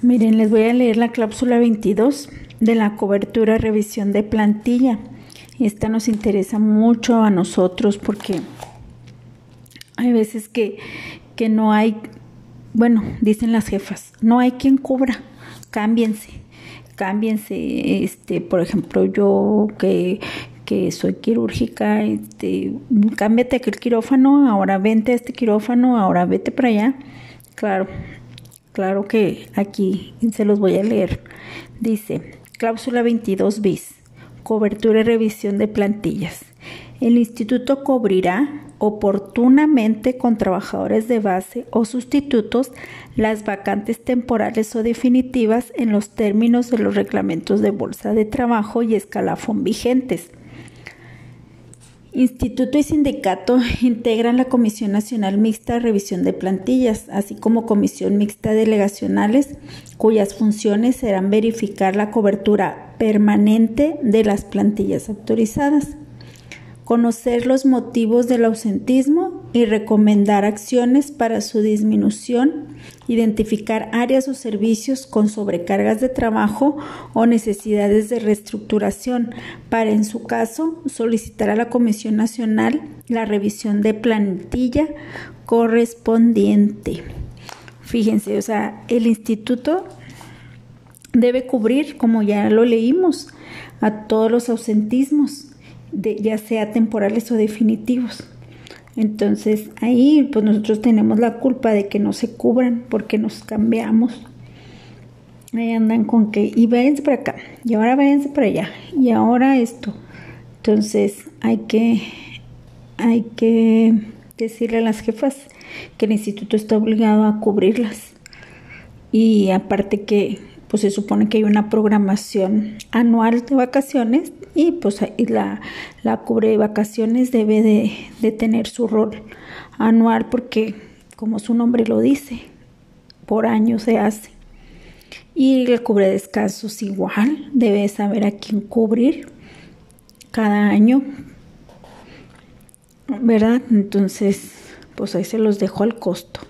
Miren, les voy a leer la cláusula 22 de la cobertura revisión de plantilla. Esta nos interesa mucho a nosotros porque hay veces que, que no hay, bueno, dicen las jefas, no hay quien cubra, cámbiense, cámbiense, este, por ejemplo, yo que, que soy quirúrgica, este, cámbiate aquel quirófano, ahora vente a este quirófano, ahora vete para allá. Claro, claro que aquí se los voy a leer. Dice, cláusula 22 bis, cobertura y revisión de plantillas. El instituto cubrirá oportunamente con trabajadores de base o sustitutos las vacantes temporales o definitivas en los términos de los reglamentos de bolsa de trabajo y escalafón vigentes Instituto y sindicato integran la Comisión Nacional Mixta de Revisión de Plantillas, así como Comisión Mixta Delegacionales, cuyas funciones serán verificar la cobertura permanente de las plantillas autorizadas conocer los motivos del ausentismo y recomendar acciones para su disminución, identificar áreas o servicios con sobrecargas de trabajo o necesidades de reestructuración para, en su caso, solicitar a la Comisión Nacional la revisión de plantilla correspondiente. Fíjense, o sea, el instituto debe cubrir, como ya lo leímos, a todos los ausentismos ya sea temporales o definitivos. Entonces ahí pues nosotros tenemos la culpa de que no se cubran porque nos cambiamos. Ahí andan con que, y váyanse para acá, y ahora váyanse para allá, y ahora esto. Entonces hay que, hay que decirle a las jefas que el instituto está obligado a cubrirlas. Y aparte que pues se supone que hay una programación anual de vacaciones y pues la, la cubre de vacaciones debe de, tener su rol anual porque como su nombre lo dice, por año se hace. Y el cubre descansos igual, debe saber a quién cubrir cada año, ¿verdad? Entonces, pues ahí se los dejo al costo.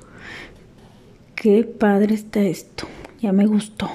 Qué padre está esto, ya me gustó.